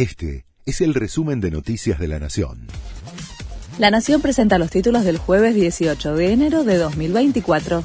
Este es el resumen de Noticias de la Nación. La Nación presenta los títulos del jueves 18 de enero de 2024.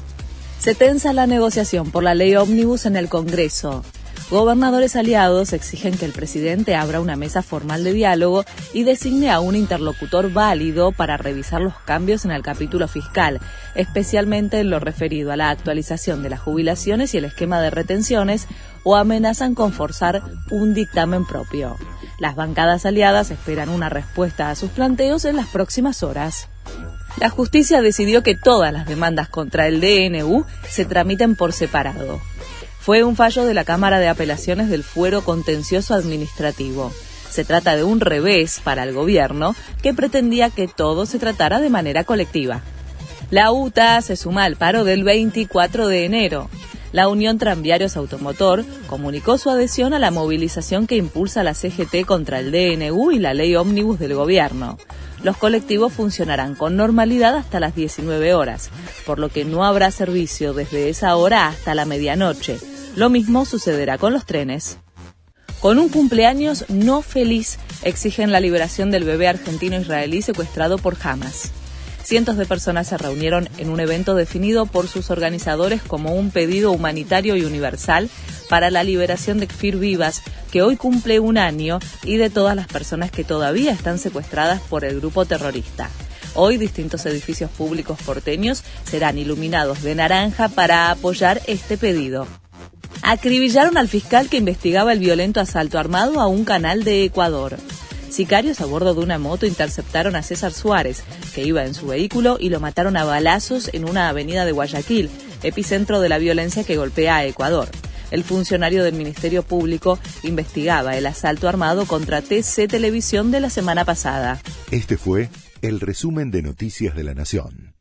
Se tensa la negociación por la ley ómnibus en el Congreso. Gobernadores aliados exigen que el presidente abra una mesa formal de diálogo y designe a un interlocutor válido para revisar los cambios en el capítulo fiscal, especialmente en lo referido a la actualización de las jubilaciones y el esquema de retenciones, o amenazan con forzar un dictamen propio. Las bancadas aliadas esperan una respuesta a sus planteos en las próximas horas. La justicia decidió que todas las demandas contra el DNU se tramiten por separado fue un fallo de la Cámara de Apelaciones del Fuero Contencioso Administrativo. Se trata de un revés para el gobierno que pretendía que todo se tratara de manera colectiva. La UTA se suma al paro del 24 de enero. La Unión Tranviarios Automotor comunicó su adhesión a la movilización que impulsa la CGT contra el DNU y la ley ómnibus del gobierno. Los colectivos funcionarán con normalidad hasta las 19 horas, por lo que no habrá servicio desde esa hora hasta la medianoche lo mismo sucederá con los trenes. Con un cumpleaños no feliz, exigen la liberación del bebé argentino-israelí secuestrado por Hamas. Cientos de personas se reunieron en un evento definido por sus organizadores como un pedido humanitario y universal para la liberación de Kfir Vivas, que hoy cumple un año, y de todas las personas que todavía están secuestradas por el grupo terrorista. Hoy distintos edificios públicos porteños serán iluminados de naranja para apoyar este pedido acribillaron al fiscal que investigaba el violento asalto armado a un canal de Ecuador. Sicarios a bordo de una moto interceptaron a César Suárez, que iba en su vehículo, y lo mataron a balazos en una avenida de Guayaquil, epicentro de la violencia que golpea a Ecuador. El funcionario del Ministerio Público investigaba el asalto armado contra TC Televisión de la semana pasada. Este fue el resumen de Noticias de la Nación.